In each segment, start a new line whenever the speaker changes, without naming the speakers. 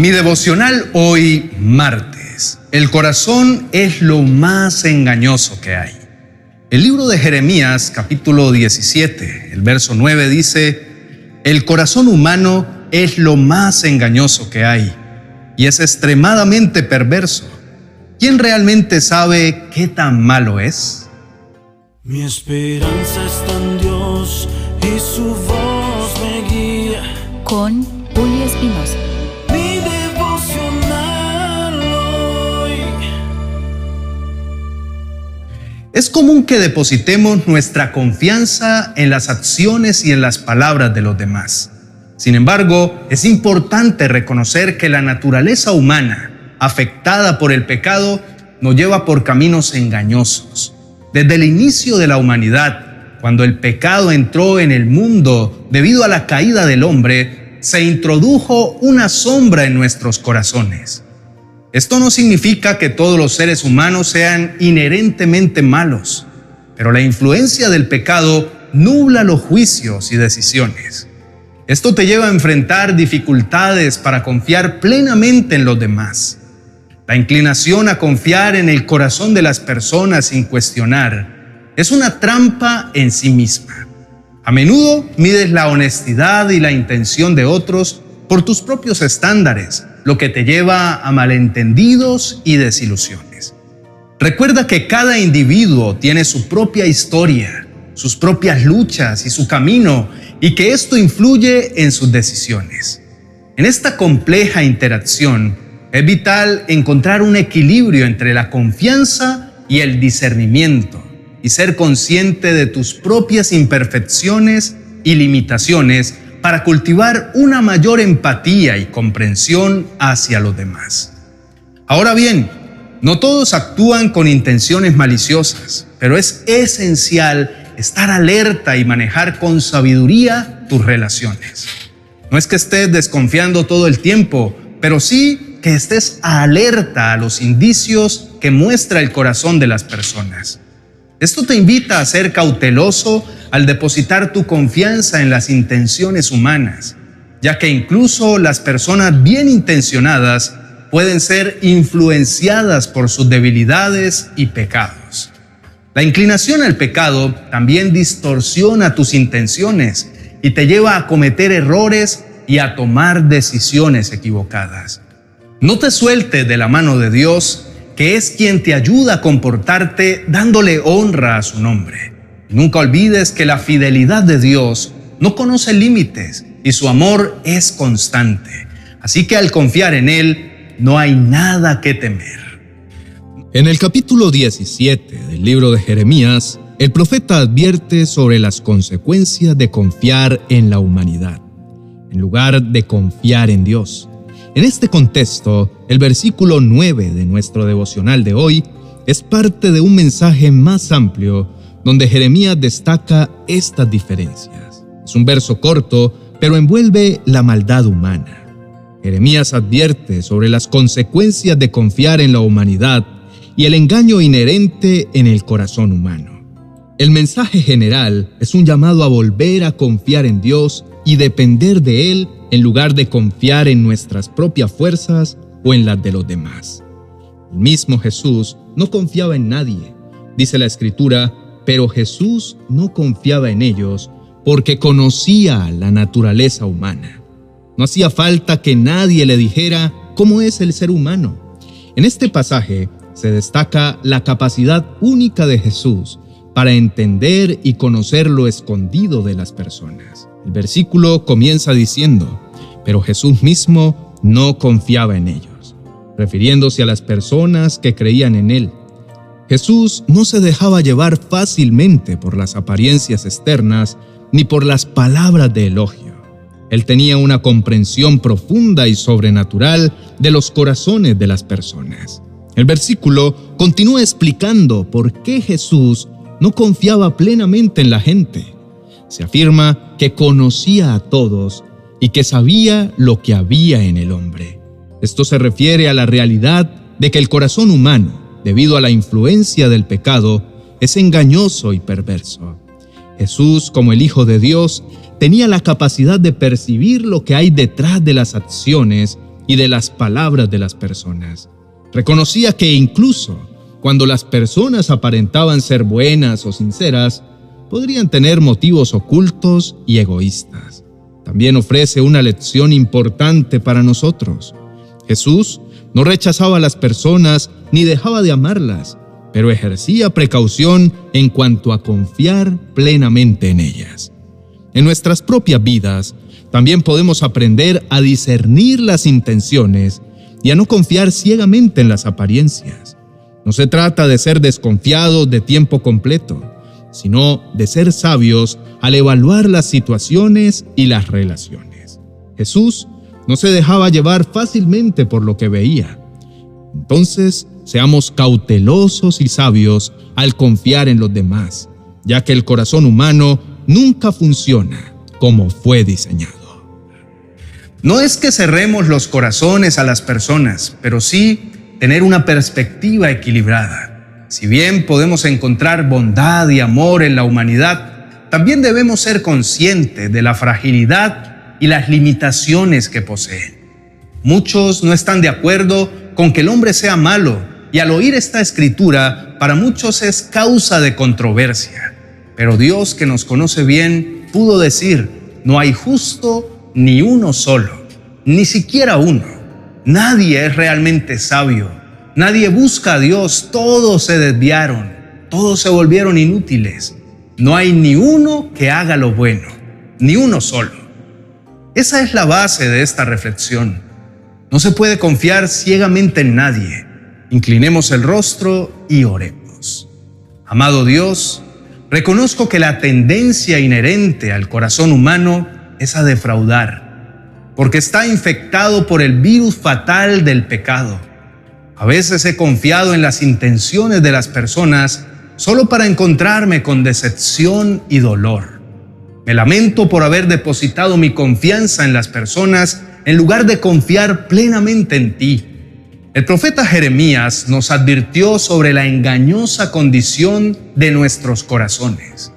Mi devocional hoy martes. El corazón es lo más engañoso que hay. El libro de Jeremías capítulo 17, el verso 9 dice, El corazón humano es lo más engañoso que hay y es extremadamente perverso. ¿Quién realmente sabe qué tan malo es?
Mi esperanza está en Dios y su voz me guía.
Con Julio Espinosa.
Es común que depositemos nuestra confianza en las acciones y en las palabras de los demás. Sin embargo, es importante reconocer que la naturaleza humana afectada por el pecado, nos lleva por caminos engañosos. Desde el inicio de la humanidad, cuando el pecado entró en el mundo debido a la caída del hombre, se introdujo una sombra en nuestros corazones. Esto no significa que todos los seres humanos sean inherentemente malos, pero la influencia del pecado nubla los juicios y decisiones. Esto te lleva a enfrentar dificultades para confiar plenamente en los demás. La inclinación a confiar en el corazón de las personas sin cuestionar es una trampa en sí misma. A menudo mides la honestidad y la intención de otros por tus propios estándares, lo que te lleva a malentendidos y desilusiones. Recuerda que cada individuo tiene su propia historia, sus propias luchas y su camino, y que esto influye en sus decisiones. En esta compleja interacción, es vital encontrar un equilibrio entre la confianza y el discernimiento y ser consciente de tus propias imperfecciones y limitaciones para cultivar una mayor empatía y comprensión hacia los demás. Ahora bien, no todos actúan con intenciones maliciosas, pero es esencial estar alerta y manejar con sabiduría tus relaciones. No es que estés desconfiando todo el tiempo, pero sí que estés alerta a los indicios que muestra el corazón de las personas. Esto te invita a ser cauteloso al depositar tu confianza en las intenciones humanas, ya que incluso las personas bien intencionadas pueden ser influenciadas por sus debilidades y pecados. La inclinación al pecado también distorsiona tus intenciones y te lleva a cometer errores y a tomar decisiones equivocadas. No te sueltes de la mano de Dios, que es quien te ayuda a comportarte dándole honra a su nombre. Nunca olvides que la fidelidad de Dios no conoce límites y su amor es constante. Así que al confiar en Él, no hay nada que temer.
En el capítulo 17 del libro de Jeremías, el profeta advierte sobre las consecuencias de confiar en la humanidad, en lugar de confiar en Dios. En este contexto, el versículo 9 de nuestro devocional de hoy es parte de un mensaje más amplio donde Jeremías destaca estas diferencias. Es un verso corto, pero envuelve la maldad humana. Jeremías advierte sobre las consecuencias de confiar en la humanidad y el engaño inherente en el corazón humano. El mensaje general es un llamado a volver a confiar en Dios y depender de Él en lugar de confiar en nuestras propias fuerzas o en las de los demás. El mismo Jesús no confiaba en nadie, dice la Escritura, pero Jesús no confiaba en ellos porque conocía la naturaleza humana. No hacía falta que nadie le dijera cómo es el ser humano. En este pasaje se destaca la capacidad única de Jesús para entender y conocer lo escondido de las personas. El versículo comienza diciendo, pero Jesús mismo no confiaba en ellos, refiriéndose a las personas que creían en Él. Jesús no se dejaba llevar fácilmente por las apariencias externas ni por las palabras de elogio. Él tenía una comprensión profunda y sobrenatural de los corazones de las personas. El versículo continúa explicando por qué Jesús no confiaba plenamente en la gente. Se afirma que conocía a todos y que sabía lo que había en el hombre. Esto se refiere a la realidad de que el corazón humano, debido a la influencia del pecado, es engañoso y perverso. Jesús, como el Hijo de Dios, tenía la capacidad de percibir lo que hay detrás de las acciones y de las palabras de las personas. Reconocía que incluso cuando las personas aparentaban ser buenas o sinceras, podrían tener motivos ocultos y egoístas. También ofrece una lección importante para nosotros. Jesús no rechazaba a las personas ni dejaba de amarlas, pero ejercía precaución en cuanto a confiar plenamente en ellas. En nuestras propias vidas también podemos aprender a discernir las intenciones y a no confiar ciegamente en las apariencias. No se trata de ser desconfiados de tiempo completo, sino de ser sabios al evaluar las situaciones y las relaciones. Jesús no se dejaba llevar fácilmente por lo que veía. Entonces, seamos cautelosos y sabios al confiar en los demás, ya que el corazón humano nunca funciona como fue diseñado.
No es que cerremos los corazones a las personas, pero sí tener una perspectiva equilibrada. Si bien podemos encontrar bondad y amor en la humanidad, también debemos ser conscientes de la fragilidad y las limitaciones que poseen. Muchos no están de acuerdo con que el hombre sea malo y al oír esta escritura para muchos es causa de controversia. Pero Dios que nos conoce bien pudo decir, no hay justo ni uno solo, ni siquiera uno. Nadie es realmente sabio, nadie busca a Dios, todos se desviaron, todos se volvieron inútiles. No hay ni uno que haga lo bueno, ni uno solo. Esa es la base de esta reflexión. No se puede confiar ciegamente en nadie. Inclinemos el rostro y oremos. Amado Dios, reconozco que la tendencia inherente al corazón humano es a defraudar, porque está infectado por el virus fatal del pecado. A veces he confiado en las intenciones de las personas solo para encontrarme con decepción y dolor. Me lamento por haber depositado mi confianza en las personas en lugar de confiar plenamente en ti. El profeta Jeremías nos advirtió sobre la engañosa condición de nuestros corazones.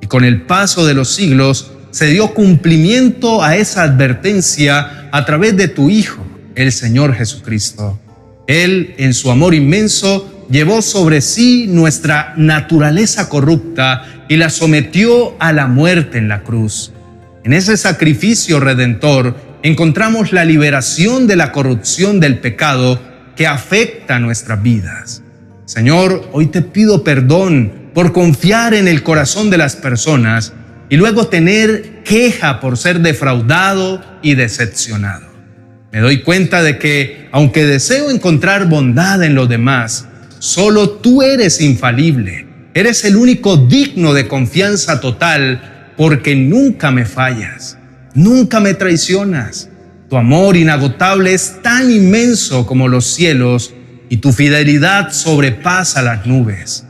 Y con el paso de los siglos se dio cumplimiento a esa advertencia a través de tu Hijo, el Señor Jesucristo. Él, en su amor inmenso, llevó sobre sí nuestra naturaleza corrupta y la sometió a la muerte en la cruz. En ese sacrificio redentor, encontramos la liberación de la corrupción del pecado que afecta nuestras vidas. Señor, hoy te pido perdón por confiar en el corazón de las personas y luego tener queja por ser defraudado y decepcionado. Me doy cuenta de que, aunque deseo encontrar bondad en los demás, solo tú eres infalible. Eres el único digno de confianza total porque nunca me fallas. Nunca me traicionas. Tu amor inagotable es tan inmenso como los cielos y tu fidelidad sobrepasa las nubes.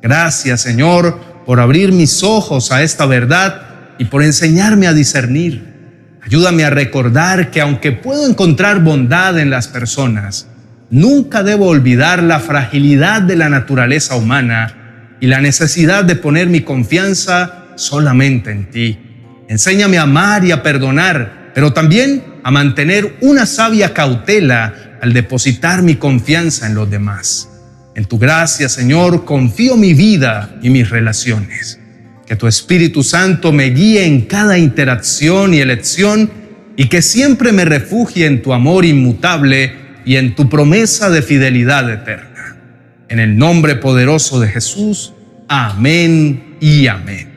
Gracias, Señor, por abrir mis ojos a esta verdad y por enseñarme a discernir. Ayúdame a recordar que aunque puedo encontrar bondad en las personas, nunca debo olvidar la fragilidad de la naturaleza humana y la necesidad de poner mi confianza solamente en ti. Enséñame a amar y a perdonar, pero también a mantener una sabia cautela al depositar mi confianza en los demás. En tu gracia, Señor, confío mi vida y mis relaciones. Que tu Espíritu Santo me guíe en cada interacción y elección y que siempre me refugie en tu amor inmutable y en tu promesa de fidelidad eterna. En el nombre poderoso de Jesús, amén y amén.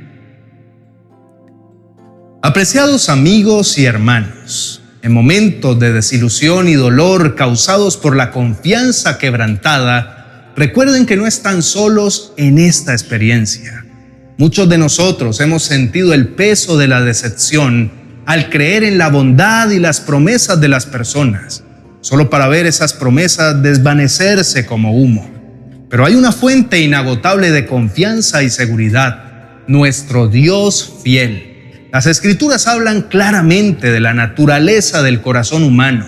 Apreciados amigos y hermanos, en momentos de desilusión y dolor causados por la confianza quebrantada, recuerden que no están solos en esta experiencia. Muchos de nosotros hemos sentido el peso de la decepción al creer en la bondad y las promesas de las personas, solo para ver esas promesas desvanecerse como humo. Pero hay una fuente inagotable de confianza y seguridad, nuestro Dios fiel las escrituras hablan claramente de la naturaleza del corazón humano,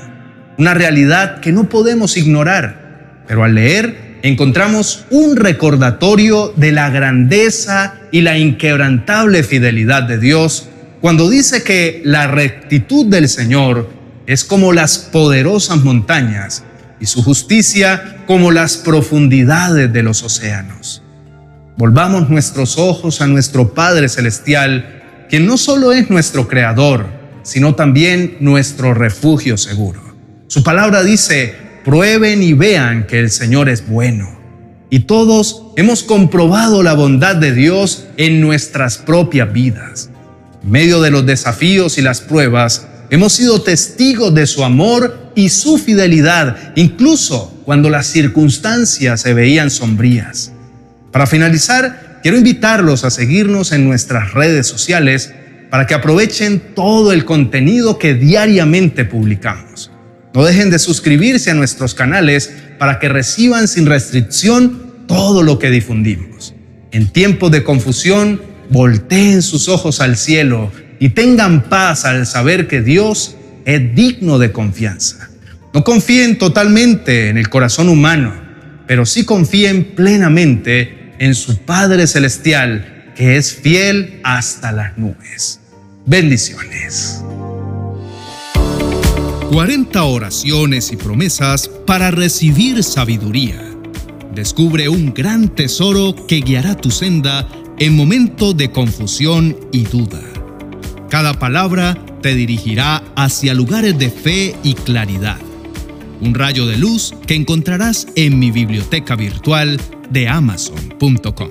una realidad que no podemos ignorar, pero al leer encontramos un recordatorio de la grandeza y la inquebrantable fidelidad de Dios cuando dice que la rectitud del Señor es como las poderosas montañas y su justicia como las profundidades de los océanos. Volvamos nuestros ojos a nuestro Padre Celestial, quien no solo es nuestro Creador, sino también nuestro refugio seguro. Su palabra dice, prueben y vean que el Señor es bueno. Y todos hemos comprobado la bondad de Dios en nuestras propias vidas. En medio de los desafíos y las pruebas, hemos sido testigos de su amor y su fidelidad, incluso cuando las circunstancias se veían sombrías. Para finalizar, quiero invitarlos a seguirnos en nuestras redes sociales para que aprovechen todo el contenido que diariamente publicamos. No dejen de suscribirse a nuestros canales para que reciban sin restricción todo lo que difundimos. En tiempos de confusión, volteen sus ojos al cielo y tengan paz al saber que Dios es digno de confianza. No confíen totalmente en el corazón humano, pero sí confíen plenamente en su Padre Celestial, que es fiel hasta las nubes. Bendiciones.
40 oraciones y promesas para recibir sabiduría. Descubre un gran tesoro que guiará tu senda en momentos de confusión y duda. Cada palabra te dirigirá hacia lugares de fe y claridad. Un rayo de luz que encontrarás en mi biblioteca virtual de amazon.com.